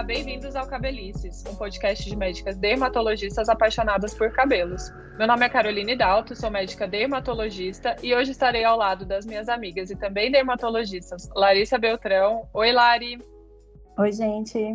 Olá, bem-vindos ao Cabelices, um podcast de médicas dermatologistas apaixonadas por cabelos. Meu nome é Caroline Dalto, sou médica dermatologista e hoje estarei ao lado das minhas amigas e também dermatologistas Larissa Beltrão. Oi, Lari. Oi, gente.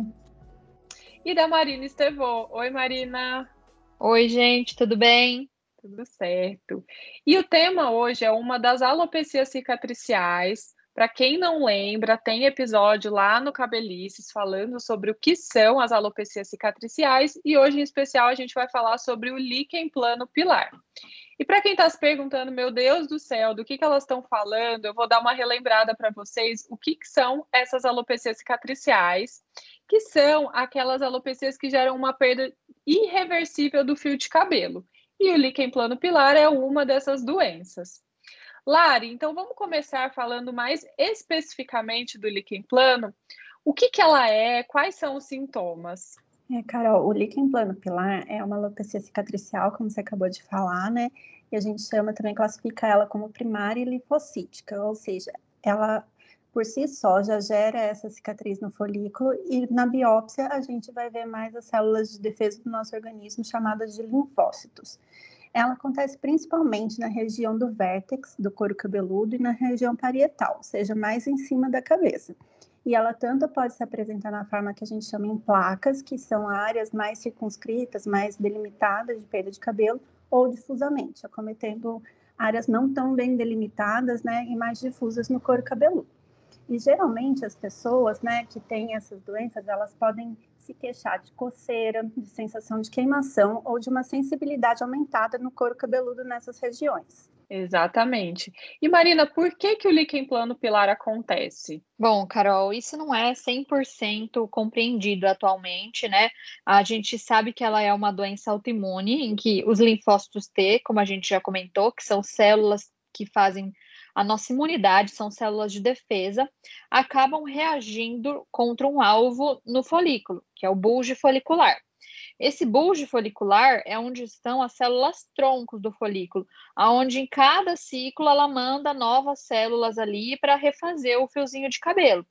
E da Marina Estevô. Oi, Marina. Oi, gente, tudo bem? Tudo certo. E o tema hoje é uma das alopecias cicatriciais, para quem não lembra, tem episódio lá no Cabelices falando sobre o que são as alopecias cicatriciais e hoje, em especial, a gente vai falar sobre o líquen plano pilar. E para quem está se perguntando, meu Deus do céu, do que, que elas estão falando, eu vou dar uma relembrada para vocês o que, que são essas alopecias cicatriciais, que são aquelas alopecias que geram uma perda irreversível do fio de cabelo. E o líquen plano pilar é uma dessas doenças. Lari, então vamos começar falando mais especificamente do líquen plano. O que, que ela é? Quais são os sintomas? É, Carol, o líquen plano pilar é uma alopecia cicatricial, como você acabou de falar, né? E a gente chama também, classifica ela como primária e linfocítica, ou seja, ela por si só já gera essa cicatriz no folículo e na biópsia a gente vai ver mais as células de defesa do nosso organismo chamadas de linfócitos ela acontece principalmente na região do vértex do couro cabeludo e na região parietal, ou seja, mais em cima da cabeça. E ela tanto pode se apresentar na forma que a gente chama em placas, que são áreas mais circunscritas, mais delimitadas de perda de cabelo, ou difusamente, acometendo áreas não tão bem delimitadas, né, e mais difusas no couro cabeludo. E geralmente as pessoas, né, que têm essas doenças, elas podem se queixar de coceira, de sensação de queimação ou de uma sensibilidade aumentada no couro cabeludo nessas regiões. Exatamente. E Marina, por que, que o líquen plano pilar acontece? Bom, Carol, isso não é 100% compreendido atualmente, né? A gente sabe que ela é uma doença autoimune, em que os linfócitos T, como a gente já comentou, que são células que fazem a nossa imunidade, são células de defesa, acabam reagindo contra um alvo no folículo, que é o bulge folicular. Esse bulge folicular é onde estão as células troncos do folículo, aonde em cada ciclo ela manda novas células ali para refazer o fiozinho de cabelo.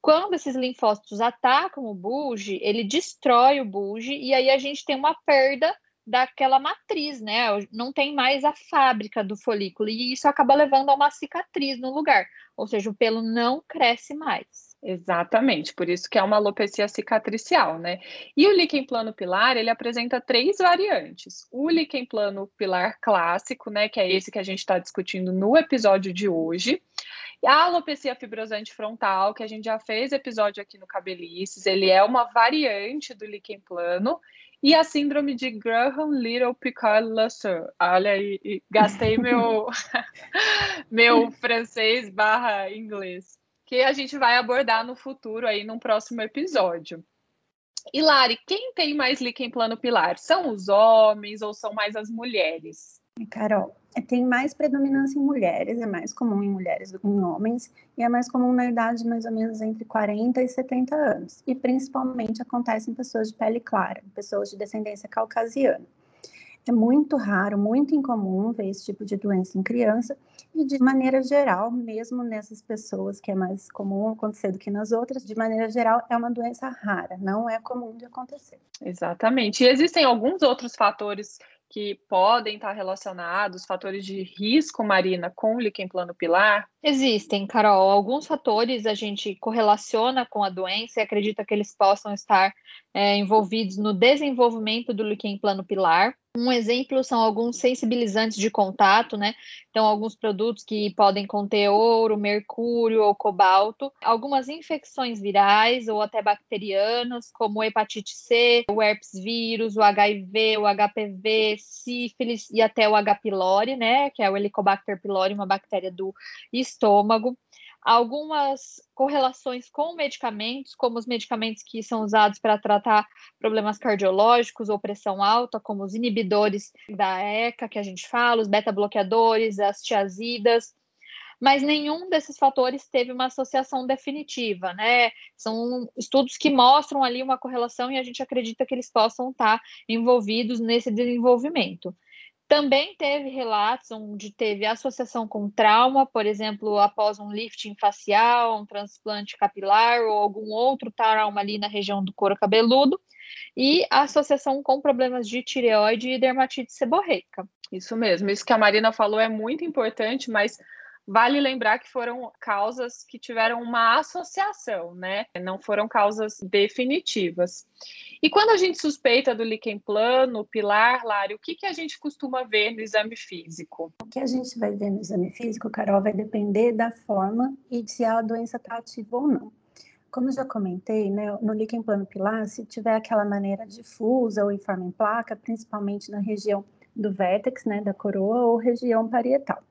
Quando esses linfócitos atacam o bulge, ele destrói o bulge e aí a gente tem uma perda daquela matriz, né? Não tem mais a fábrica do folículo e isso acaba levando a uma cicatriz no lugar, ou seja, o pelo não cresce mais. Exatamente, por isso que é uma alopecia cicatricial, né? E o líquen plano pilar, ele apresenta três variantes. O líquen plano pilar clássico, né, que é esse que a gente está discutindo no episódio de hoje. A alopecia fibrosante frontal, que a gente já fez episódio aqui no Cabelices, ele é uma variante do líquen plano e a síndrome de Graham Little Picard Lasser. Olha aí, gastei meu, meu francês barra inglês. Que a gente vai abordar no futuro aí num próximo episódio. E Lari, quem tem mais líquen plano pilar? São os homens ou são mais as mulheres? Carol, tem mais predominância em mulheres, é mais comum em mulheres do que em homens, e é mais comum na idade mais ou menos entre 40 e 70 anos. E principalmente acontece em pessoas de pele clara, pessoas de descendência caucasiana. É muito raro, muito incomum ver esse tipo de doença em criança, e de maneira geral, mesmo nessas pessoas que é mais comum acontecer do que nas outras, de maneira geral, é uma doença rara, não é comum de acontecer. Exatamente. E existem alguns outros fatores que podem estar relacionados, fatores de risco, Marina, com o líquen plano pilar? Existem, Carol. Alguns fatores a gente correlaciona com a doença e acredita que eles possam estar é, envolvidos no desenvolvimento do líquen plano pilar. Um exemplo são alguns sensibilizantes de contato, né? Então, alguns produtos que podem conter ouro, mercúrio ou cobalto, algumas infecções virais ou até bacterianas, como hepatite C, o herpes vírus, o HIV, o HPV, sífilis e até o H. pylori, né? Que é o Helicobacter pylori, uma bactéria do estômago algumas correlações com medicamentos, como os medicamentos que são usados para tratar problemas cardiológicos ou pressão alta, como os inibidores da ECA, que a gente fala, os beta-bloqueadores, as tiazidas, mas nenhum desses fatores teve uma associação definitiva, né? São estudos que mostram ali uma correlação e a gente acredita que eles possam estar envolvidos nesse desenvolvimento. Também teve relatos onde teve associação com trauma, por exemplo, após um lifting facial, um transplante capilar ou algum outro trauma ali na região do couro cabeludo, e associação com problemas de tireoide e dermatite seborreica. Isso mesmo, isso que a Marina falou é muito importante, mas Vale lembrar que foram causas que tiveram uma associação, né? Não foram causas definitivas. E quando a gente suspeita do líquen plano, pilar, Lari, o que, que a gente costuma ver no exame físico? O que a gente vai ver no exame físico, Carol, vai depender da forma e se a doença está ativa ou não. Como já comentei, né, no líquen plano pilar, se tiver aquela maneira difusa ou em forma em placa, principalmente na região do vértex, né, da coroa ou região parietal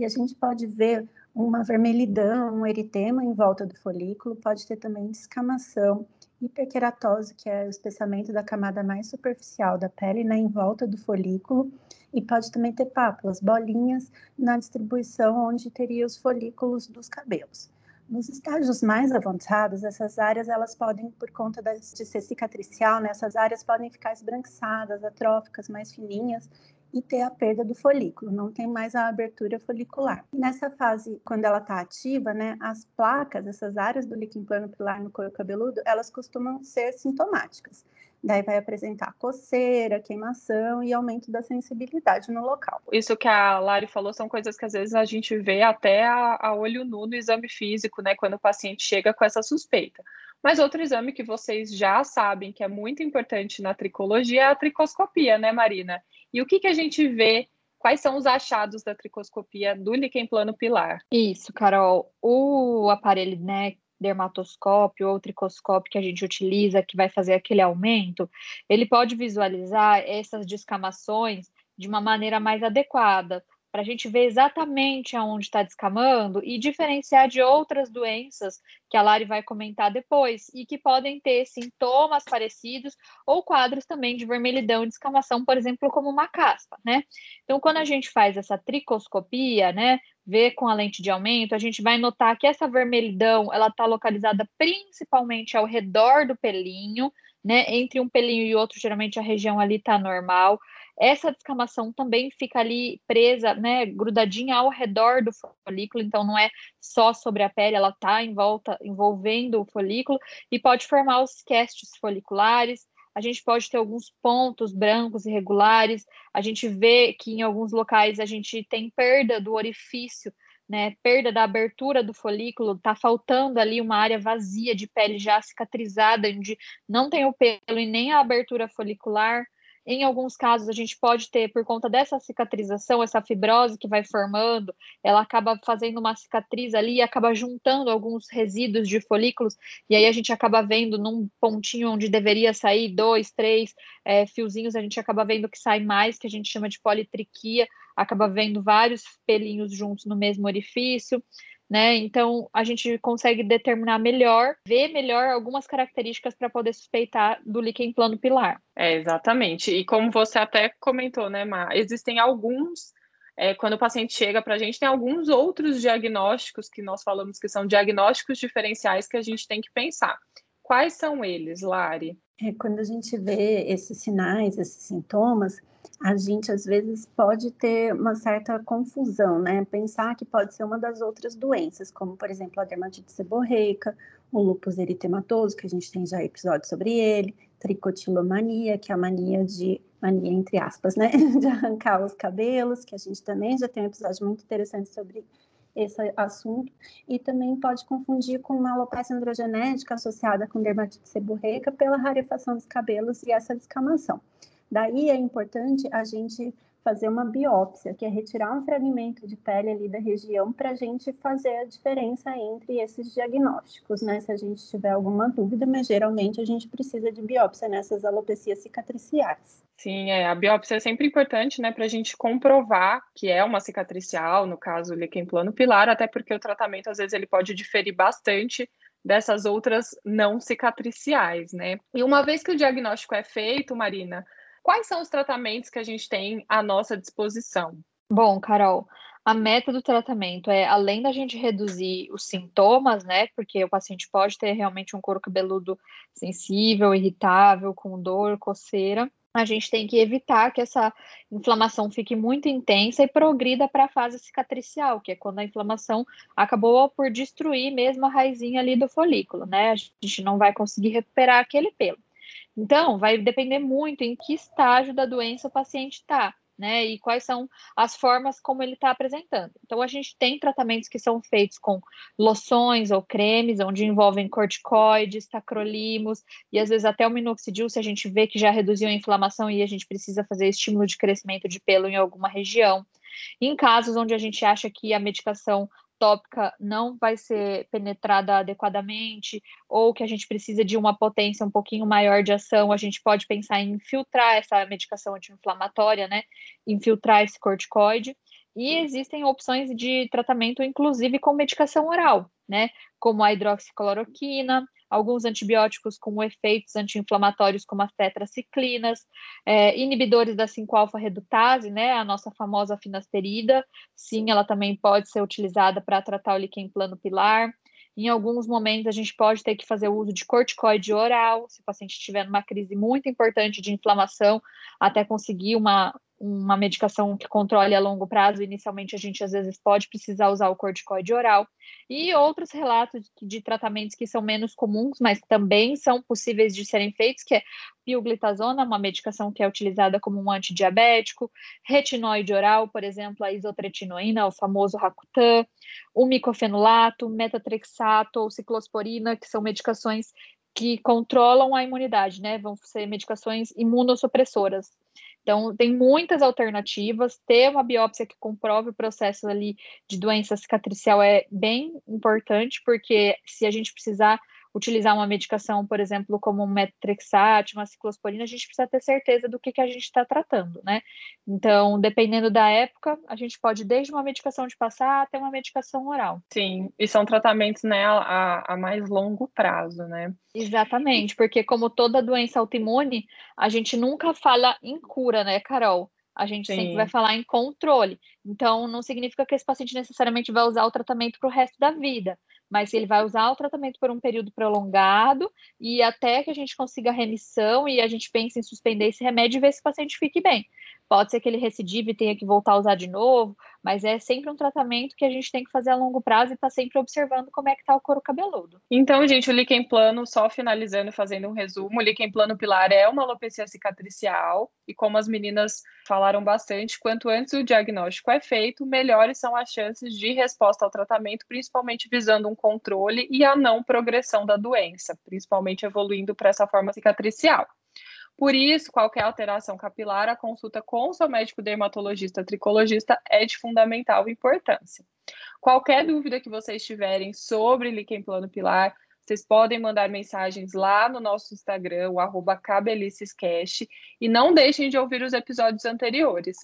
e a gente pode ver uma vermelhidão, um eritema em volta do folículo, pode ter também descamação, hiperqueratose, que é o espessamento da camada mais superficial da pele, né, em volta do folículo, e pode também ter pápulas, bolinhas na distribuição onde teria os folículos dos cabelos. Nos estágios mais avançados, essas áreas elas podem, por conta de ser cicatricial, né, essas áreas podem ficar esbranquiçadas, atróficas, mais fininhas, e ter a perda do folículo, não tem mais a abertura folicular. Nessa fase, quando ela está ativa, né, as placas, essas áreas do líquido plano pilar no couro cabeludo, elas costumam ser sintomáticas. Daí vai apresentar coceira, queimação e aumento da sensibilidade no local. Isso que a Lari falou são coisas que às vezes a gente vê até a, a olho nu no exame físico, né, quando o paciente chega com essa suspeita. Mas outro exame que vocês já sabem que é muito importante na tricologia é a tricoscopia, né, Marina? E o que, que a gente vê? Quais são os achados da tricoscopia do líquen plano pilar? Isso, Carol. O aparelho, né, dermatoscópio ou tricoscópio que a gente utiliza, que vai fazer aquele aumento, ele pode visualizar essas descamações de uma maneira mais adequada, para a gente ver exatamente aonde está descamando e diferenciar de outras doenças que a Lari vai comentar depois e que podem ter sintomas parecidos ou quadros também de vermelhidão e descamação, por exemplo, como uma caspa, né? Então, quando a gente faz essa tricoscopia, né, vê com a lente de aumento, a gente vai notar que essa vermelhidão, ela está localizada principalmente ao redor do pelinho, né? Entre um pelinho e outro, geralmente a região ali está normal. Essa descamação também fica ali presa, né, grudadinha ao redor do folículo, então não é só sobre a pele, ela está em volta, envolvendo o folículo e pode formar os castes foliculares. A gente pode ter alguns pontos brancos irregulares. A gente vê que em alguns locais a gente tem perda do orifício né, perda da abertura do folículo, está faltando ali uma área vazia de pele já cicatrizada, onde não tem o pelo e nem a abertura folicular. Em alguns casos, a gente pode ter, por conta dessa cicatrização, essa fibrose que vai formando, ela acaba fazendo uma cicatriz ali e acaba juntando alguns resíduos de folículos, e aí a gente acaba vendo num pontinho onde deveria sair dois, três é, fiozinhos, a gente acaba vendo que sai mais, que a gente chama de politriquia, acaba vendo vários pelinhos juntos no mesmo orifício né? Então a gente consegue determinar melhor, ver melhor algumas características para poder suspeitar do líquen plano pilar. É, exatamente. E como você até comentou, né, Mar, existem alguns. É, quando o paciente chega para a gente, tem alguns outros diagnósticos que nós falamos que são diagnósticos diferenciais que a gente tem que pensar. Quais são eles, Lari? É, quando a gente vê esses sinais, esses sintomas, a gente às vezes pode ter uma certa confusão, né? Pensar que pode ser uma das outras doenças, como por exemplo a dermatite seborreica, o lúpus eritematoso, que a gente tem já episódio sobre ele, tricotilomania, que é a mania de mania entre aspas, né, de arrancar os cabelos, que a gente também já tem um episódio muito interessante sobre esse assunto, e também pode confundir com uma alopecia androgenética associada com dermatite seborreica pela rarefação dos cabelos e essa descamação. Daí é importante a gente fazer uma biópsia, que é retirar um fragmento de pele ali da região para a gente fazer a diferença entre esses diagnósticos, né? Se a gente tiver alguma dúvida, mas geralmente a gente precisa de biópsia nessas alopecias cicatriciais. Sim, é, a biópsia é sempre importante, né, para a gente comprovar que é uma cicatricial, no caso, líquen plano pilar, até porque o tratamento, às vezes, ele pode diferir bastante dessas outras não cicatriciais, né? E uma vez que o diagnóstico é feito, Marina, Quais são os tratamentos que a gente tem à nossa disposição? Bom, Carol, a meta do tratamento é, além da gente reduzir os sintomas, né? Porque o paciente pode ter realmente um couro cabeludo sensível, irritável, com dor, coceira. a gente tem que evitar que essa inflamação fique muito intensa e progrida para a fase cicatricial, que é quando a inflamação acabou por destruir mesmo a raizinha ali do folículo, né? A gente não vai conseguir recuperar aquele pelo. Então, vai depender muito em que estágio da doença o paciente está né? E quais são as formas como ele está apresentando. Então, a gente tem tratamentos que são feitos com loções ou cremes, onde envolvem corticoides, tacrolimos e às vezes até o minoxidil, se a gente vê que já reduziu a inflamação e a gente precisa fazer estímulo de crescimento de pelo em alguma região. Em casos onde a gente acha que a medicação tópica não vai ser penetrada adequadamente, ou que a gente precisa de uma potência um pouquinho maior de ação, a gente pode pensar em infiltrar essa medicação anti-inflamatória, né? Infiltrar esse corticoide. E existem opções de tratamento, inclusive com medicação oral, né? Como a hidroxicloroquina, alguns antibióticos com efeitos anti-inflamatórios, como as tetraciclinas, é, inibidores da 5-alfa-redutase, né, a nossa famosa finasterida, sim, ela também pode ser utilizada para tratar o líquen plano pilar. Em alguns momentos, a gente pode ter que fazer o uso de corticoide oral, se o paciente estiver numa crise muito importante de inflamação, até conseguir uma, uma medicação que controle a longo prazo, inicialmente a gente às vezes pode precisar usar o corticoide oral, e outros relatos de tratamentos que são menos comuns, mas também são possíveis de serem feitos, que é pioglitazona, uma medicação que é utilizada como um antidiabético, retinoide oral, por exemplo, a isotretinoína, o famoso Rakutan, o micofenolato, metatrexato ou ciclosporina, que são medicações que controlam a imunidade, né? Vão ser medicações imunossupressoras. Então, tem muitas alternativas. Ter uma biópsia que comprove o processo ali de doença cicatricial é bem importante, porque se a gente precisar utilizar uma medicação, por exemplo, como um metrexate, uma ciclosporina, a gente precisa ter certeza do que, que a gente está tratando, né? Então, dependendo da época, a gente pode desde uma medicação de passar até uma medicação oral. Sim, e são tratamentos, né, a, a mais longo prazo, né? Exatamente, porque como toda doença autoimune, a gente nunca fala em cura, né, Carol? A gente Sim. sempre vai falar em controle. Então, não significa que esse paciente necessariamente vai usar o tratamento para o resto da vida mas ele vai usar o tratamento por um período prolongado e até que a gente consiga remissão e a gente pense em suspender esse remédio e ver se o paciente fique bem. Pode ser que ele recidive e tenha que voltar a usar de novo, mas é sempre um tratamento que a gente tem que fazer a longo prazo e tá sempre observando como é que tá o couro cabeludo. Então, gente, o líquen plano, só finalizando, fazendo um resumo, o líquen plano pilar é uma alopecia cicatricial e como as meninas falaram bastante, quanto antes o diagnóstico é feito, melhores são as chances de resposta ao tratamento, principalmente visando um controle e a não progressão da doença, principalmente evoluindo para essa forma cicatricial. Por isso, qualquer alteração capilar, a consulta com seu médico dermatologista tricologista é de fundamental importância. Qualquer dúvida que vocês tiverem sobre líquen plano pilar, vocês podem mandar mensagens lá no nosso Instagram, o cabelicescast, e não deixem de ouvir os episódios anteriores.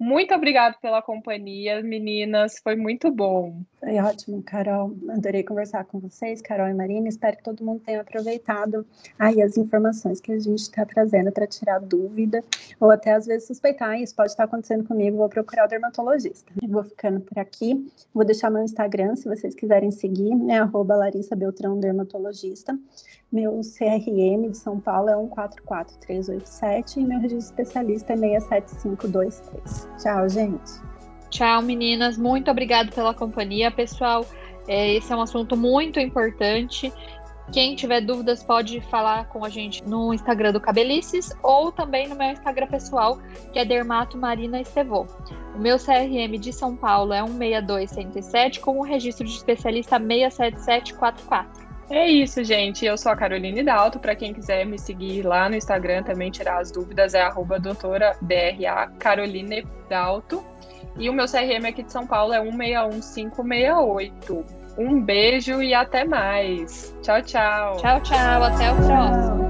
Muito obrigada pela companhia, meninas. Foi muito bom. Foi ótimo, Carol. Adorei conversar com vocês, Carol e Marina. Espero que todo mundo tenha aproveitado aí as informações que a gente está trazendo para tirar dúvida ou até às vezes suspeitar. Isso pode estar acontecendo comigo. Vou procurar o dermatologista. vou ficando por aqui. Vou deixar meu Instagram, se vocês quiserem seguir, é arroba Larissa Beltrão Dermatologista. Meu CRM de São Paulo é 144387 e meu registro especialista é 67523. Tchau, gente. Tchau, meninas. Muito obrigada pela companhia, pessoal. É, esse é um assunto muito importante. Quem tiver dúvidas pode falar com a gente no Instagram do Cabelices ou também no meu Instagram pessoal, que é Dermato Marina Estevô. O meu CRM de São Paulo é 16267 com o registro de especialista 67744. É isso, gente. Eu sou a Caroline Dalto. Para quem quiser me seguir lá no Instagram também tirar as dúvidas, é arroba doutora Caroline Dalto. E o meu CRM aqui de São Paulo é 161568. Um beijo e até mais. Tchau, tchau. Tchau, tchau. Até o próximo.